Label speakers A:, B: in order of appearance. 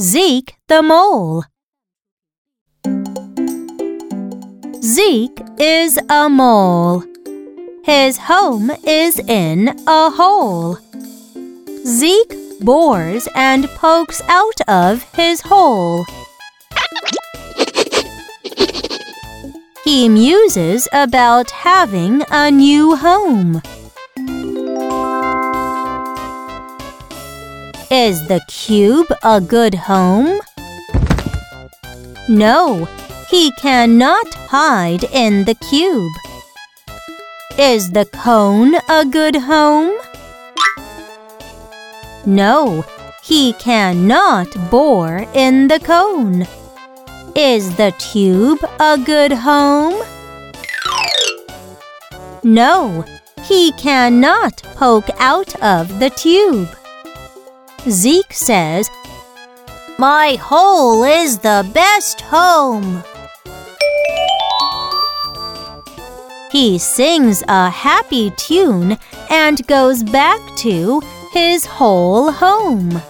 A: Zeke the Mole. Zeke is a mole. His home is in a hole. Zeke bores and pokes out of his hole. He muses about having a new home. Is the cube a good home? No, he cannot hide in the cube. Is the cone a good home? No, he cannot bore in the cone. Is the tube a good home? No, he cannot poke out of the tube. Zeke says, My hole is the best home. He sings a happy tune and goes back to his whole home.